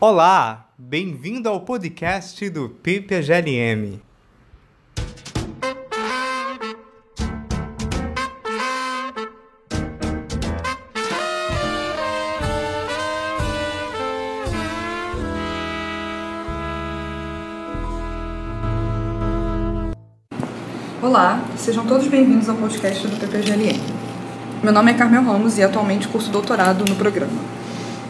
Olá, bem-vindo ao podcast do PPGLM. Olá, sejam todos bem-vindos ao podcast do PPGLM. Meu nome é Carmel Ramos e atualmente curso doutorado no programa.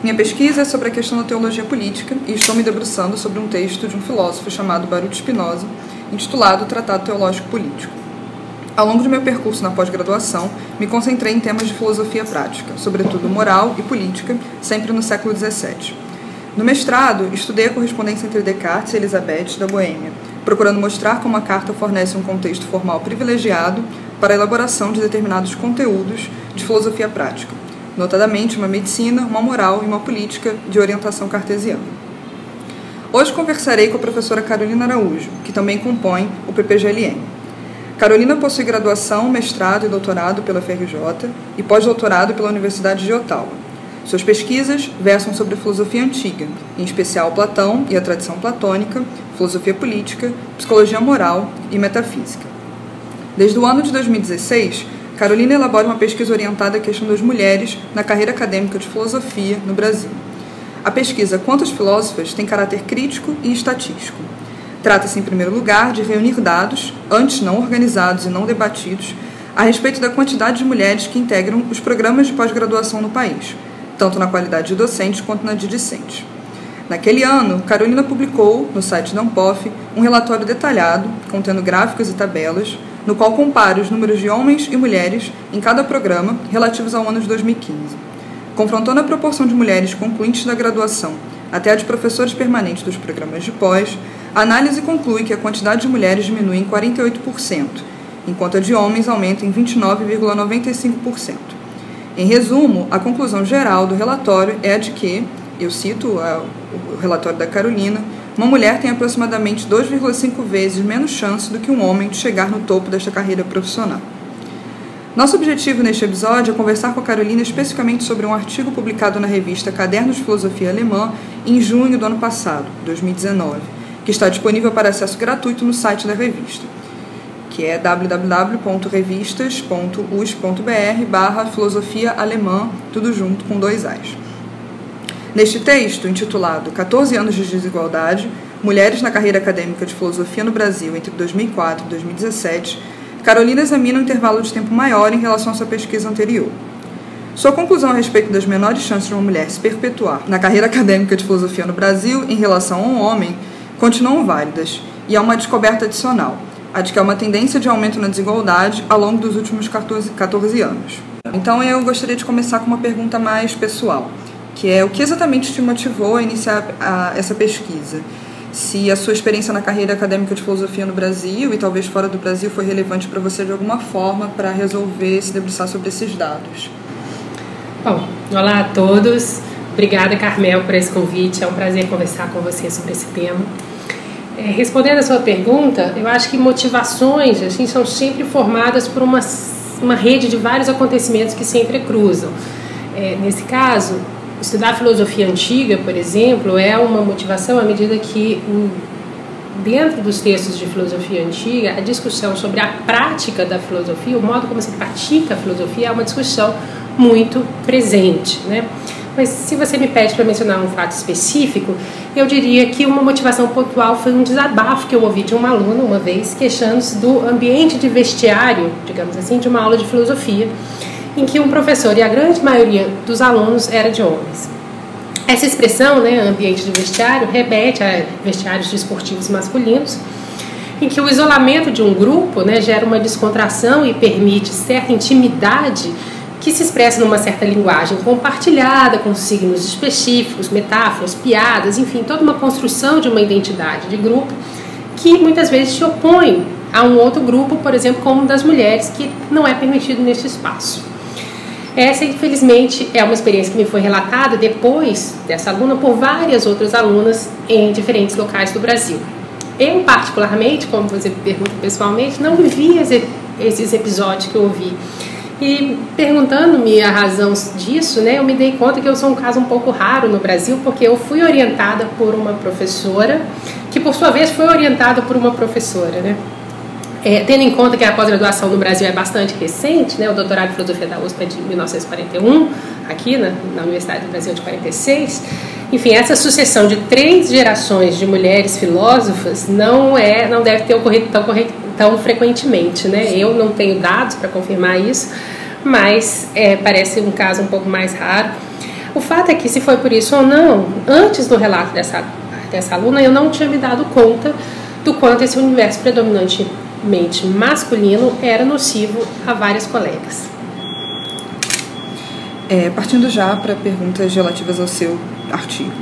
Minha pesquisa é sobre a questão da teologia política e estou me debruçando sobre um texto de um filósofo chamado Baruch Spinoza, intitulado Tratado Teológico Político. Ao longo do meu percurso na pós-graduação, me concentrei em temas de filosofia prática, sobretudo moral e política, sempre no século XVII. No mestrado, estudei a correspondência entre Descartes e Elizabeth da Boêmia, procurando mostrar como a carta fornece um contexto formal privilegiado para a elaboração de determinados conteúdos de filosofia prática, notadamente uma medicina, uma moral e uma política de orientação cartesiana. Hoje conversarei com a professora Carolina Araújo, que também compõe o PPGLM. Carolina possui graduação, mestrado e doutorado pela FRJ e pós-doutorado pela Universidade de Ottawa suas pesquisas versam sobre a filosofia antiga, em especial Platão e a tradição platônica, filosofia política, psicologia moral e metafísica. Desde o ano de 2016, Carolina elabora uma pesquisa orientada à questão das mulheres na carreira acadêmica de filosofia no Brasil. A pesquisa Quantas Filósofas tem caráter crítico e estatístico. Trata-se, em primeiro lugar, de reunir dados, antes não organizados e não debatidos, a respeito da quantidade de mulheres que integram os programas de pós-graduação no país, tanto na qualidade de docente quanto na de discente. Naquele ano, Carolina publicou, no site da Ampof, um relatório detalhado, contendo gráficos e tabelas, no qual compara os números de homens e mulheres em cada programa relativos ao ano de 2015. Confrontando a proporção de mulheres concluintes da graduação até a de professores permanentes dos programas de pós, a análise conclui que a quantidade de mulheres diminui em 48%, enquanto a de homens aumenta em 29,95%. Em resumo, a conclusão geral do relatório é a de que, eu cito o relatório da Carolina, uma mulher tem aproximadamente 2,5 vezes menos chance do que um homem de chegar no topo desta carreira profissional. Nosso objetivo neste episódio é conversar com a Carolina especificamente sobre um artigo publicado na revista Cadernos de Filosofia Alemã em junho do ano passado, 2019, que está disponível para acesso gratuito no site da revista que é www.revistas.us.br barra filosofia alemã, tudo junto com dois A's. Neste texto, intitulado 14 anos de desigualdade, Mulheres na carreira acadêmica de filosofia no Brasil entre 2004 e 2017, Carolina examina um intervalo de tempo maior em relação à sua pesquisa anterior. Sua conclusão a respeito das menores chances de uma mulher se perpetuar na carreira acadêmica de filosofia no Brasil em relação a um homem continuam válidas, e há uma descoberta adicional a de que há uma tendência de aumento na desigualdade ao longo dos últimos 14, 14 anos. Então eu gostaria de começar com uma pergunta mais pessoal, que é o que exatamente te motivou a iniciar a, essa pesquisa? Se a sua experiência na carreira acadêmica de filosofia no Brasil e talvez fora do Brasil foi relevante para você de alguma forma para resolver se debruçar sobre esses dados. Bom, olá a todos. Obrigada, Carmel, por esse convite. É um prazer conversar com você sobre esse tema. É, respondendo a sua pergunta, eu acho que motivações assim são sempre formadas por uma, uma rede de vários acontecimentos que sempre cruzam. É, nesse caso, estudar filosofia antiga, por exemplo, é uma motivação à medida que dentro dos textos de filosofia antiga, a discussão sobre a prática da filosofia, o modo como se pratica a filosofia, é uma discussão muito presente, né? Mas se você me pede para mencionar um fato específico, eu diria que uma motivação pontual foi um desabafo que eu ouvi de uma aluna uma vez, queixando-se do ambiente de vestiário, digamos assim, de uma aula de filosofia, em que um professor e a grande maioria dos alunos era de homens. Essa expressão, né, ambiente de vestiário, remete a vestiários desportivos masculinos, em que o isolamento de um grupo né, gera uma descontração e permite certa intimidade que se expressa numa certa linguagem compartilhada, com signos específicos, metáforas, piadas, enfim, toda uma construção de uma identidade de grupo que muitas vezes se opõe a um outro grupo, por exemplo, como das mulheres, que não é permitido nesse espaço. Essa, infelizmente, é uma experiência que me foi relatada depois dessa aluna por várias outras alunas em diferentes locais do Brasil. Eu, particularmente, como você pergunta pessoalmente, não vivi esses episódios que eu ouvi E perguntando-me a razão disso, né, eu me dei conta que eu sou um caso um pouco raro no Brasil, porque eu fui orientada por uma professora, que por sua vez foi orientada por uma professora, né? É, tendo em conta que a pós-graduação no Brasil é bastante recente, né, o doutorado de filosofia da USP é de 1941, aqui na, na Universidade do Brasil de 46. Enfim, essa sucessão de três gerações de mulheres filósofas não é, não deve ter ocorrido tão, tão frequentemente, né? Eu não tenho dados para confirmar isso, mas é, parece um caso um pouco mais raro. O fato é que se foi por isso ou não, antes do relato dessa dessa aluna, eu não tinha me dado conta do quanto esse universo predominante mente masculino era nocivo a várias colegas. É, partindo já para perguntas relativas ao seu artigo.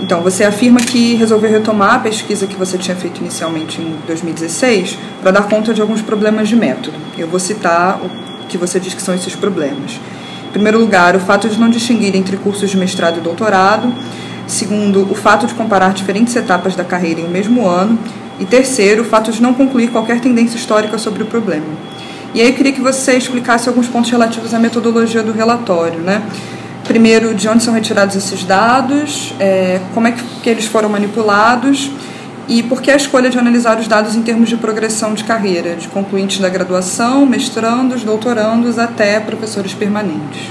Então, você afirma que resolveu retomar a pesquisa que você tinha feito inicialmente em 2016 para dar conta de alguns problemas de método. Eu vou citar o que você diz que são esses problemas. Em primeiro lugar, o fato de não distinguir entre cursos de mestrado e doutorado. Segundo, o fato de comparar diferentes etapas da carreira em um mesmo ano. E terceiro, o fato de não concluir qualquer tendência histórica sobre o problema. E aí eu queria que você explicasse alguns pontos relativos à metodologia do relatório, né? Primeiro, de onde são retirados esses dados, é, como é que, que eles foram manipulados e por que a escolha de analisar os dados em termos de progressão de carreira, de concluintes da graduação, mestrandos, doutorandos até professores permanentes.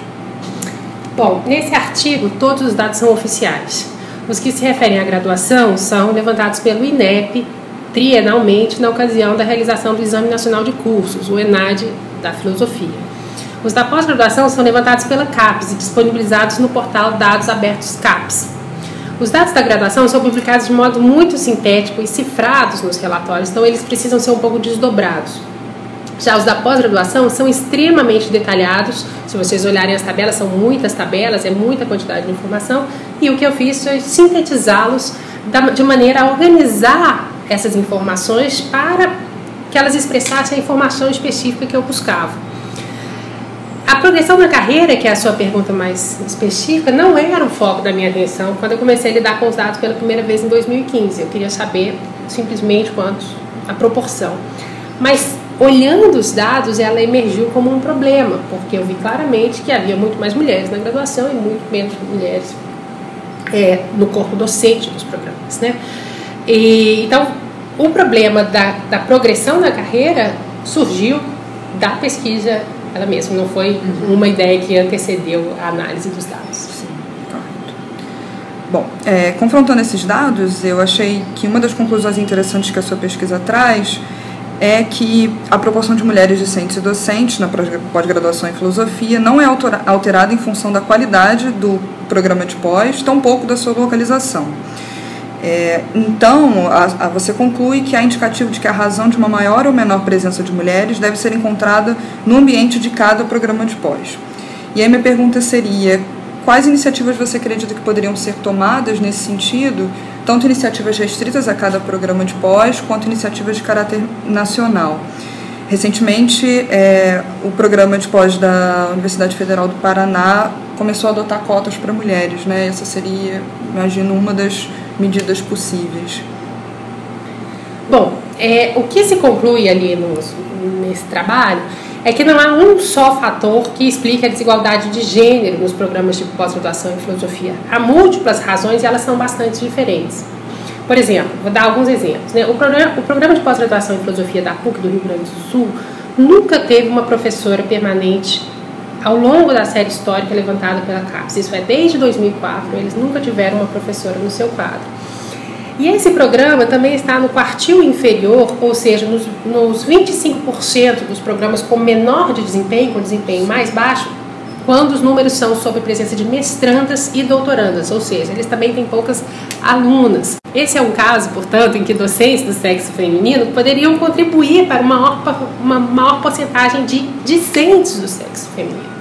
Bom, nesse artigo todos os dados são oficiais. Os que se referem à graduação são levantados pelo INEP trienalmente na ocasião da realização do Exame Nacional de Cursos, o ENAD da Filosofia. Os da pós-graduação são levantados pela CAPES e disponibilizados no portal Dados Abertos CAPES. Os dados da graduação são publicados de modo muito sintético e cifrados nos relatórios, então eles precisam ser um pouco desdobrados. Já os da pós-graduação são extremamente detalhados. Se vocês olharem as tabelas, são muitas tabelas, é muita quantidade de informação. E o que eu fiz foi sintetizá-los de maneira a organizar essas informações para que elas expressassem a informação específica que eu buscava. A progressão na carreira, que é a sua pergunta mais específica, não era o foco da minha atenção quando eu comecei a lidar com os dados pela primeira vez em 2015. Eu queria saber simplesmente quanto a proporção. Mas olhando os dados, ela emergiu como um problema, porque eu vi claramente que havia muito mais mulheres na graduação e muito menos mulheres é, no corpo docente dos programas, né? E, então, o problema da, da progressão na carreira surgiu da pesquisa ela mesma, não foi uhum. uma ideia que antecedeu a análise dos dados. Sim, correto. Bom, é, confrontando esses dados, eu achei que uma das conclusões interessantes que a sua pesquisa traz é que a proporção de mulheres discentes e docentes na pós-graduação em filosofia não é alterada em função da qualidade do programa de pós, tampouco da sua localização. É, então, a, a, você conclui que há indicativo de que a razão de uma maior ou menor presença de mulheres deve ser encontrada no ambiente de cada programa de pós. E aí minha pergunta seria, quais iniciativas você acredita que poderiam ser tomadas nesse sentido, tanto iniciativas restritas a cada programa de pós, quanto iniciativas de caráter nacional? Recentemente, é, o programa de pós da Universidade Federal do Paraná começou a adotar cotas para mulheres, né? Essa seria, imagino, uma das medidas possíveis? Bom, é, o que se conclui ali nesse trabalho é que não há um só fator que explique a desigualdade de gênero nos programas de pós-graduação em filosofia. Há múltiplas razões e elas são bastante diferentes. Por exemplo, vou dar alguns exemplos. Né? O, programa, o programa de pós-graduação em filosofia da PUC do Rio Grande do Sul nunca teve uma professora permanente ao longo da série histórica levantada pela CAPES. Isso é desde 2004, eles nunca tiveram uma professora no seu quadro. E esse programa também está no quartil inferior, ou seja, nos, nos 25% dos programas com menor de desempenho, com desempenho mais baixo, quando os números são sobre presença de mestrandas e doutorandas, ou seja, eles também têm poucas alunas. Esse é um caso, portanto, em que docentes do sexo feminino poderiam contribuir para uma maior, uma maior porcentagem de discentes do sexo feminino.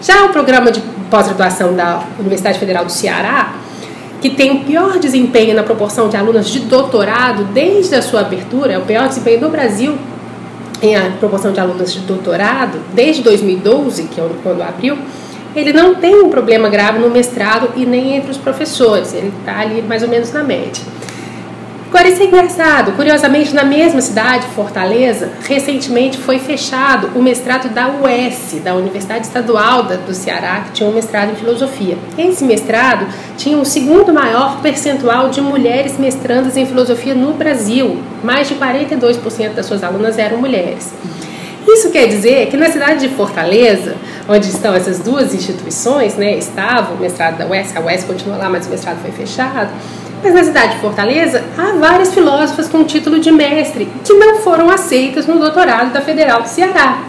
Já o programa de pós-graduação da Universidade Federal do Ceará, que tem o pior desempenho na proporção de alunas de doutorado desde a sua abertura, é o pior desempenho do Brasil em a proporção de alunas de doutorado, desde 2012, que é quando abriu, ele não tem um problema grave no mestrado e nem entre os professores, ele está ali mais ou menos na média. Agora, isso é engraçado. Curiosamente, na mesma cidade, Fortaleza, recentemente foi fechado o mestrado da UES, da Universidade Estadual do Ceará, que tinha um mestrado em filosofia. Esse mestrado tinha o segundo maior percentual de mulheres mestrandas em filosofia no Brasil. Mais de 42% das suas alunas eram mulheres. Isso quer dizer que na cidade de Fortaleza, onde estão essas duas instituições, né, estava o mestrado da UES, a UES continua lá, mas o mestrado foi fechado mas na cidade de Fortaleza há várias filósofas com título de mestre que não foram aceitas no doutorado da Federal do Ceará.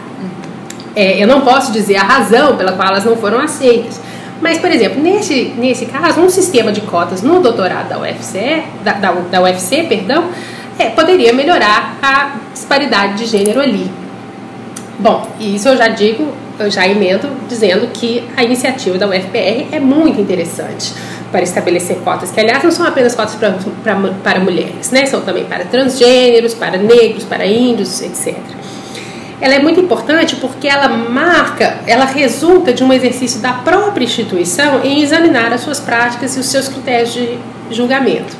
É, eu não posso dizer a razão pela qual elas não foram aceitas. Mas, por exemplo, nesse, nesse caso, um sistema de cotas no doutorado da UFC, da, da, da UFC perdão, é, poderia melhorar a disparidade de gênero ali. Bom, isso eu já digo, eu já emendo dizendo que a iniciativa da UFPR é muito interessante para estabelecer cotas, que aliás não são apenas cotas para, para, para mulheres, né? são também para transgêneros, para negros, para índios, etc. Ela é muito importante porque ela marca, ela resulta de um exercício da própria instituição em examinar as suas práticas e os seus critérios de julgamento.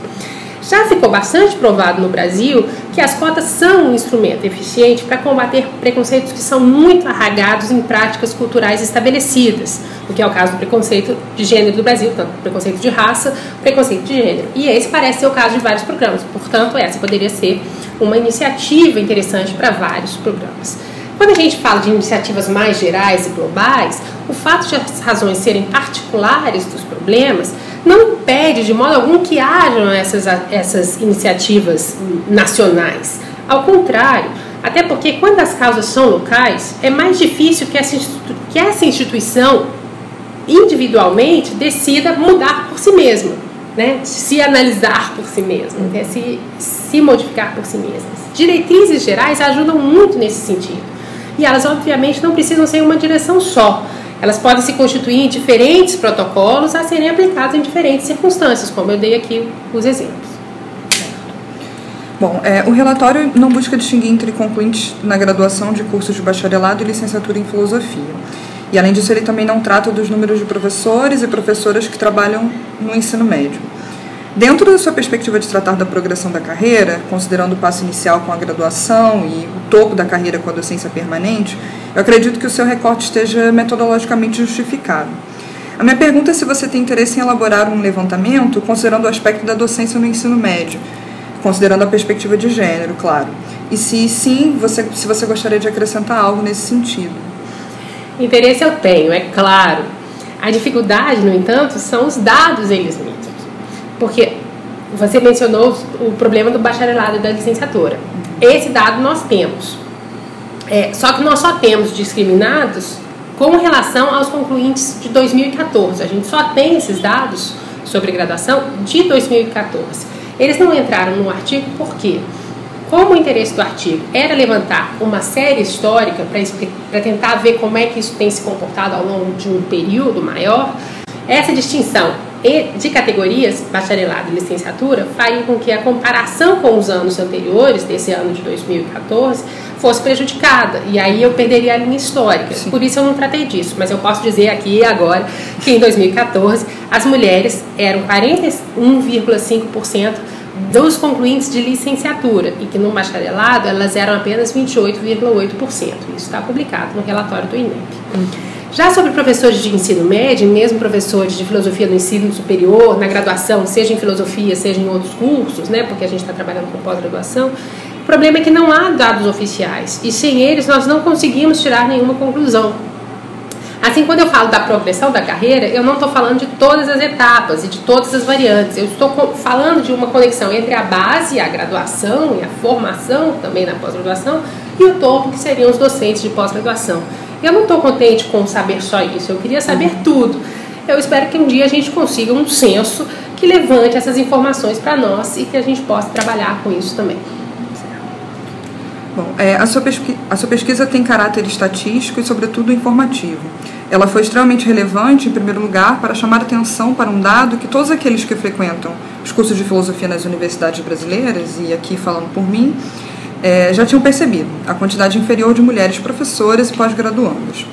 Já ficou bastante provado no Brasil que as cotas são um instrumento eficiente para combater preconceitos que são muito arragados em práticas culturais estabelecidas, o que é o caso do preconceito de gênero do Brasil, tanto preconceito de raça, preconceito de gênero. E esse parece ser o caso de vários programas, portanto, essa poderia ser uma iniciativa interessante para vários programas. Quando a gente fala de iniciativas mais gerais e globais, o fato de as razões serem particulares dos problemas não impede de modo algum que hajam essas, essas iniciativas nacionais. Ao contrário, até porque quando as causas são locais, é mais difícil que essa, que essa instituição individualmente decida mudar por si mesma, né? se analisar por si mesma, né? se, se modificar por si mesma. Diretrizes gerais ajudam muito nesse sentido. E elas, obviamente, não precisam ser uma direção só. Elas podem se constituir em diferentes protocolos a serem aplicados em diferentes circunstâncias, como eu dei aqui os exemplos. Bom, é, o relatório não busca distinguir entre concluintes na graduação de cursos de bacharelado e licenciatura em filosofia. E além disso, ele também não trata dos números de professores e professoras que trabalham no ensino médio. Dentro da sua perspectiva de tratar da progressão da carreira, considerando o passo inicial com a graduação e o topo da carreira com a docência permanente, eu acredito que o seu recorte esteja metodologicamente justificado. A minha pergunta é se você tem interesse em elaborar um levantamento considerando o aspecto da docência no ensino médio, considerando a perspectiva de gênero, claro. E se sim, você, se você gostaria de acrescentar algo nesse sentido. Interesse eu tenho, é claro. A dificuldade, no entanto, são os dados eles mesmos. Porque você mencionou o problema do bacharelado e da licenciatura. Esse dado nós temos. É, só que nós só temos discriminados com relação aos concluintes de 2014. A gente só tem esses dados sobre graduação de 2014. Eles não entraram no artigo por quê? Como o interesse do artigo era levantar uma série histórica para tentar ver como é que isso tem se comportado ao longo de um período maior, essa distinção de categorias, bacharelado e licenciatura, faria com que a comparação com os anos anteriores, desse ano de 2014, fosse prejudicada. E aí eu perderia a linha histórica. Sim. Por isso eu não tratei disso. Mas eu posso dizer aqui e agora que em 2014 as mulheres eram 41,5% dos concluintes de licenciatura e que no bacharelado elas eram apenas 28,8%. Isso está publicado no relatório do INEP. Hum. Já sobre professores de ensino médio, mesmo professores de filosofia no ensino superior, na graduação, seja em filosofia, seja em outros cursos, né, porque a gente está trabalhando com pós-graduação, o problema é que não há dados oficiais e sem eles nós não conseguimos tirar nenhuma conclusão. Assim, quando eu falo da progressão da carreira, eu não estou falando de todas as etapas e de todas as variantes. Eu estou falando de uma conexão entre a base, a graduação e a formação também na pós-graduação e o topo, que seriam os docentes de pós-graduação. Eu não estou contente com saber só isso, eu queria saber uhum. tudo. Eu espero que um dia a gente consiga um censo que levante essas informações para nós e que a gente possa trabalhar com isso também. Bom, é, a, sua a sua pesquisa tem caráter estatístico e, sobretudo, informativo. Ela foi extremamente relevante, em primeiro lugar, para chamar atenção para um dado que todos aqueles que frequentam os cursos de filosofia nas universidades brasileiras, e aqui falando por mim, é, já tinham percebido a quantidade inferior de mulheres professoras e pós-graduandas.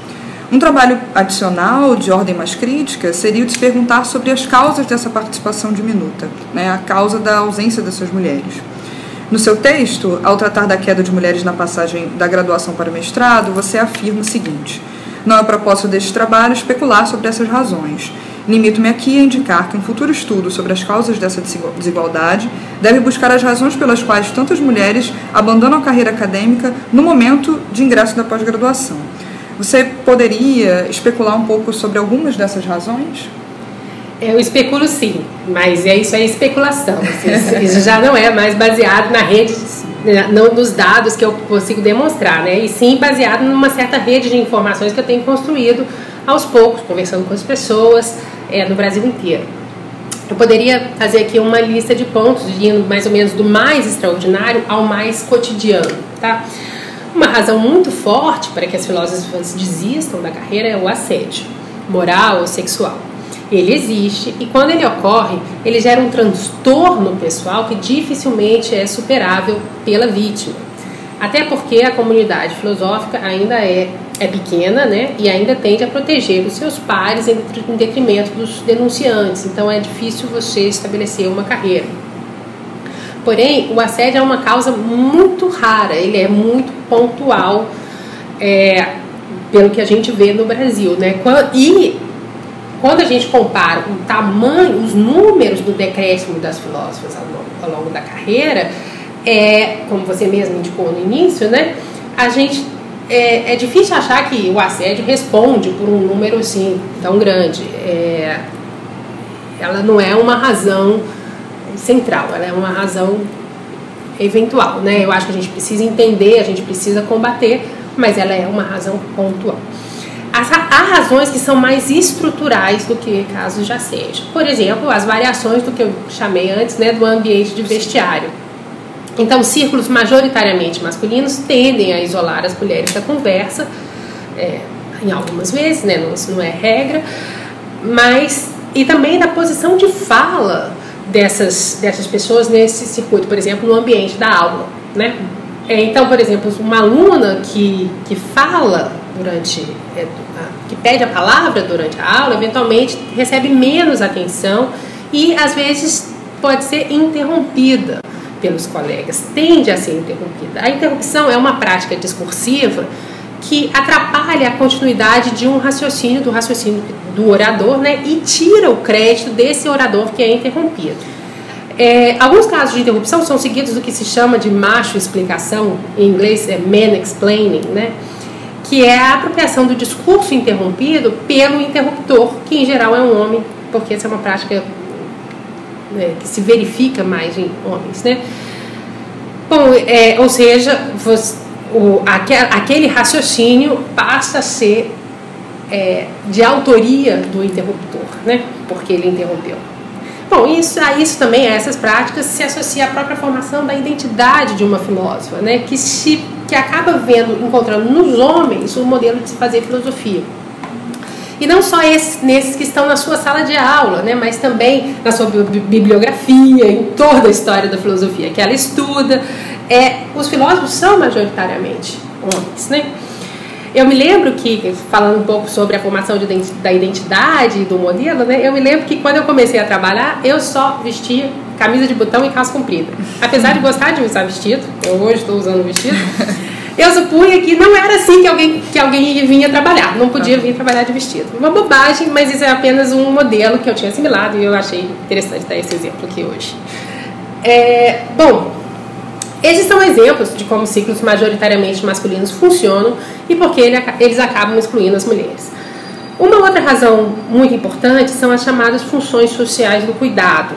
Um trabalho adicional, de ordem mais crítica, seria o de se perguntar sobre as causas dessa participação diminuta, né, a causa da ausência dessas mulheres. No seu texto, ao tratar da queda de mulheres na passagem da graduação para o mestrado, você afirma o seguinte: Não é propósito deste trabalho especular sobre essas razões. Limito-me aqui a indicar que um futuro estudo sobre as causas dessa desigualdade deve buscar as razões pelas quais tantas mulheres abandonam a carreira acadêmica no momento de ingresso da pós-graduação. Você poderia especular um pouco sobre algumas dessas razões? Eu especulo sim, mas é isso é especulação. Isso já não é mais baseado na rede, não nos dados que eu consigo demonstrar, né? E sim baseado numa certa rede de informações que eu tenho construído aos poucos, conversando com as pessoas é, no Brasil inteiro. Eu poderia fazer aqui uma lista de pontos, indo mais ou menos do mais extraordinário ao mais cotidiano, tá? Uma razão muito forte para que as filósofas desistam da carreira é o assédio, moral ou sexual ele existe e quando ele ocorre, ele gera um transtorno pessoal que dificilmente é superável pela vítima. Até porque a comunidade filosófica ainda é, é pequena né, e ainda tende a proteger os seus pares em detrimento dos denunciantes, então é difícil você estabelecer uma carreira. Porém, o assédio é uma causa muito rara, ele é muito pontual, é, pelo que a gente vê no Brasil. Né? E quando a gente compara o tamanho, os números do decréscimo das filósofas ao longo, da carreira, é, como você mesmo indicou no início, né, a gente é, é, difícil achar que o assédio responde por um número assim tão grande. É, ela não é uma razão central, ela é uma razão eventual, né? Eu acho que a gente precisa entender, a gente precisa combater, mas ela é uma razão pontual. Há razões que são mais estruturais do que casos de assédio. Por exemplo, as variações do que eu chamei antes né, do ambiente de vestiário. Então, círculos majoritariamente masculinos tendem a isolar as mulheres da conversa, é, em algumas vezes, né, não, não é regra, mas e também da posição de fala dessas, dessas pessoas nesse circuito, por exemplo, no ambiente da aula. Né? É, então, por exemplo, uma aluna que, que fala durante é, que pede a palavra durante a aula, eventualmente recebe menos atenção e às vezes pode ser interrompida pelos colegas, tende a ser interrompida. A interrupção é uma prática discursiva que atrapalha a continuidade de um raciocínio, do raciocínio do orador, né, e tira o crédito desse orador que é interrompido. É, alguns casos de interrupção são seguidos do que se chama de macho explicação, em inglês é man explaining, né? que é a apropriação do discurso interrompido pelo interruptor, que em geral é um homem, porque essa é uma prática né, que se verifica mais em homens, né? Bom, é, ou seja, você, o, aquele raciocínio passa a ser é, de autoria do interruptor, né? Porque ele interrompeu. Bom, isso, a isso também, a essas práticas, se associa à própria formação da identidade de uma filósofa, né? Que se que acaba vendo, encontrando nos homens o modelo de se fazer filosofia. E não só esses, nesses que estão na sua sala de aula, né, mas também na sua bibliografia, em toda a história da filosofia que ela estuda. É, os filósofos são majoritariamente homens. Né? Eu me lembro que, falando um pouco sobre a formação de, da identidade e do modelo, né, eu me lembro que quando eu comecei a trabalhar, eu só vestia camisa de botão e calça comprida. Apesar de gostar de usar vestido, eu hoje estou usando vestido, eu supunha que não era assim que alguém, que alguém vinha trabalhar, não podia vir trabalhar de vestido. Uma bobagem, mas isso é apenas um modelo que eu tinha assimilado e eu achei interessante dar esse exemplo aqui hoje. É, bom, esses são exemplos de como ciclos majoritariamente masculinos funcionam e porque ele, eles acabam excluindo as mulheres. Uma outra razão muito importante são as chamadas funções sociais do cuidado,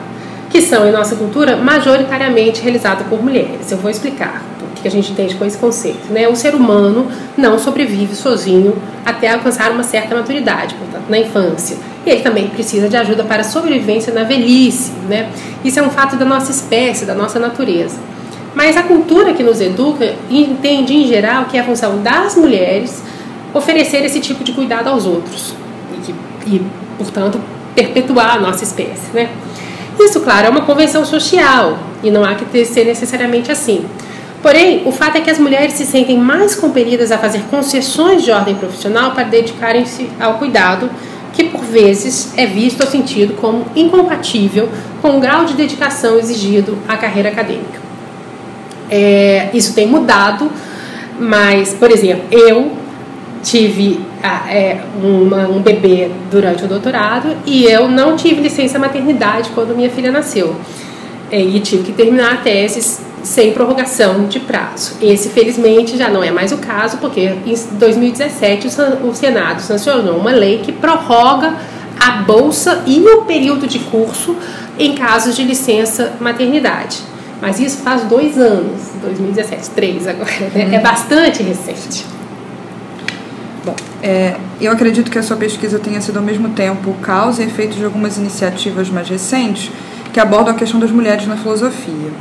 que são, em nossa cultura, majoritariamente realizadas por mulheres. Eu vou explicar que a gente entende com esse conceito. Né? O ser humano não sobrevive sozinho até alcançar uma certa maturidade, portanto, na infância. E ele também precisa de ajuda para a sobrevivência na velhice. Né? Isso é um fato da nossa espécie, da nossa natureza. Mas a cultura que nos educa entende, em geral, que é a função das mulheres oferecer esse tipo de cuidado aos outros e, que, e portanto, perpetuar a nossa espécie. Né? Isso, claro, é uma convenção social e não há que ser necessariamente assim. Porém, o fato é que as mulheres se sentem mais compelidas a fazer concessões de ordem profissional para dedicarem-se ao cuidado, que por vezes é visto ou sentido como incompatível com o grau de dedicação exigido à carreira acadêmica. É, isso tem mudado, mas, por exemplo, eu tive é, uma, um bebê durante o doutorado e eu não tive licença maternidade quando minha filha nasceu. É, e tive que terminar a tese sem prorrogação de prazo. Esse, felizmente, já não é mais o caso, porque em 2017 o Senado sancionou uma lei que prorroga a bolsa e o período de curso em casos de licença maternidade. Mas isso faz dois anos, 2017, três agora, né? é bastante recente. Bom, é, eu acredito que a sua pesquisa tenha sido ao mesmo tempo causa e efeito de algumas iniciativas mais recentes que abordam a questão das mulheres na filosofia.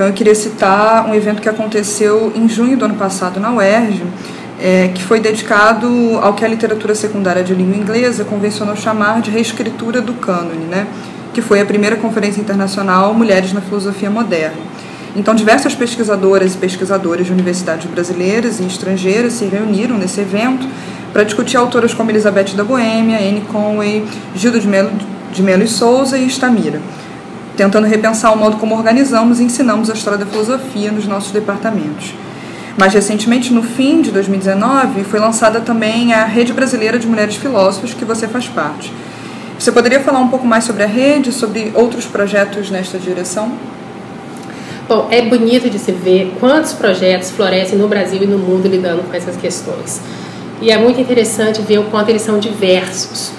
Então eu queria citar um evento que aconteceu em junho do ano passado na UERJ, é, que foi dedicado ao que a literatura secundária de língua inglesa convencionou chamar de reescritura do cânone, né? que foi a primeira conferência internacional Mulheres na Filosofia Moderna. Então, diversas pesquisadoras e pesquisadores de universidades brasileiras e estrangeiras se reuniram nesse evento para discutir autoras como Elizabeth da Boêmia, Anne Conway, Gildo de Melo, de Melo e Souza e Estamira, tentando repensar o modo como organizamos e ensinamos a história da filosofia nos nossos departamentos. Mais recentemente, no fim de 2019, foi lançada também a Rede Brasileira de Mulheres Filósofas, que você faz parte. Você poderia falar um pouco mais sobre a rede, sobre outros projetos nesta direção? Bom, é bonito de se ver quantos projetos florescem no Brasil e no mundo lidando com essas questões. E é muito interessante ver o quanto eles são diversos.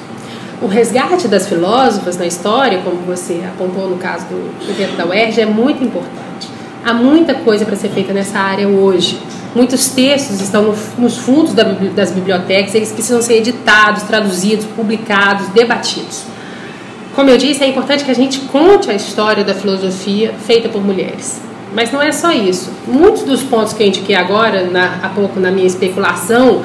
O resgate das filósofas na história, como você apontou no caso do evento da UERJ, é muito importante. Há muita coisa para ser feita nessa área hoje. Muitos textos estão no, nos fundos da, das bibliotecas, eles precisam ser editados, traduzidos, publicados, debatidos. Como eu disse, é importante que a gente conte a história da filosofia feita por mulheres. Mas não é só isso. Muitos dos pontos que eu indiquei agora, na, há pouco na minha especulação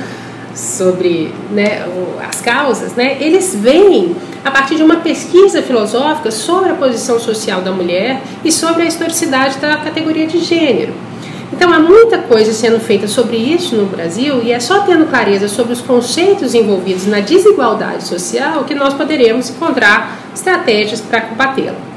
sobre né, as causas, né, eles vêm a partir de uma pesquisa filosófica sobre a posição social da mulher e sobre a historicidade da categoria de gênero. Então há muita coisa sendo feita sobre isso no Brasil e é só tendo clareza sobre os conceitos envolvidos na desigualdade social que nós poderemos encontrar estratégias para combatê-la.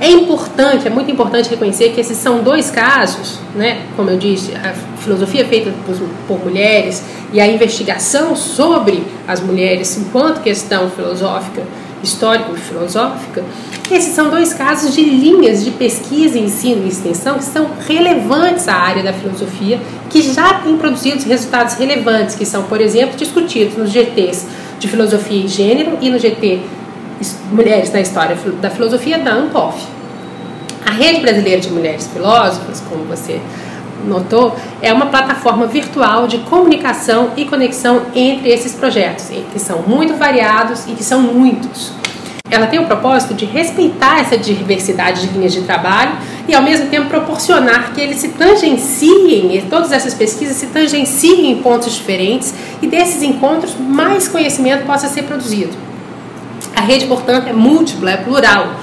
É importante, é muito importante reconhecer que esses são dois casos, né? Como eu disse, a filosofia feita por, por mulheres e a investigação sobre as mulheres enquanto questão filosófica histórico-filosófica, esses são dois casos de linhas de pesquisa, ensino e extensão que são relevantes à área da filosofia, que já têm produzido resultados relevantes, que são, por exemplo, discutidos nos GTs de Filosofia e Gênero e no GT Mulheres na História da Filosofia da ANPOF. A Rede Brasileira de Mulheres Filósofas, como você notou, é uma plataforma virtual de comunicação e conexão entre esses projetos, que são muito variados e que são muitos. Ela tem o propósito de respeitar essa diversidade de linhas de trabalho e, ao mesmo tempo, proporcionar que eles se tangenciem, todas essas pesquisas se tangenciem em pontos diferentes e desses encontros mais conhecimento possa ser produzido. Rede, portanto, é múltipla, é plural.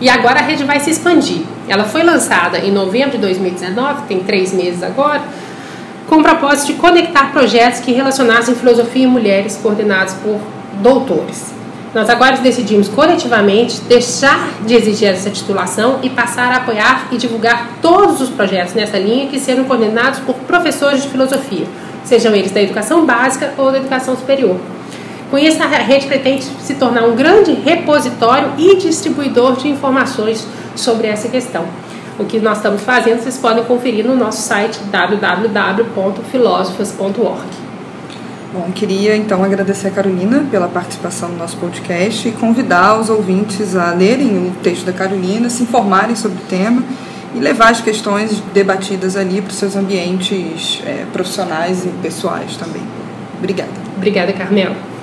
E agora a rede vai se expandir. Ela foi lançada em novembro de 2019, tem três meses agora, com o propósito de conectar projetos que relacionassem filosofia e mulheres coordenados por doutores. Nós agora decidimos coletivamente deixar de exigir essa titulação e passar a apoiar e divulgar todos os projetos nessa linha que serão coordenados por professores de filosofia, sejam eles da educação básica ou da educação superior. Com isso, a rede pretende se tornar um grande repositório e distribuidor de informações sobre essa questão. O que nós estamos fazendo, vocês podem conferir no nosso site www.filosofas.org. Bom, queria então agradecer a Carolina pela participação no nosso podcast e convidar os ouvintes a lerem o texto da Carolina, se informarem sobre o tema e levar as questões debatidas ali para os seus ambientes é, profissionais e pessoais também. Obrigada. Obrigada, Carmel.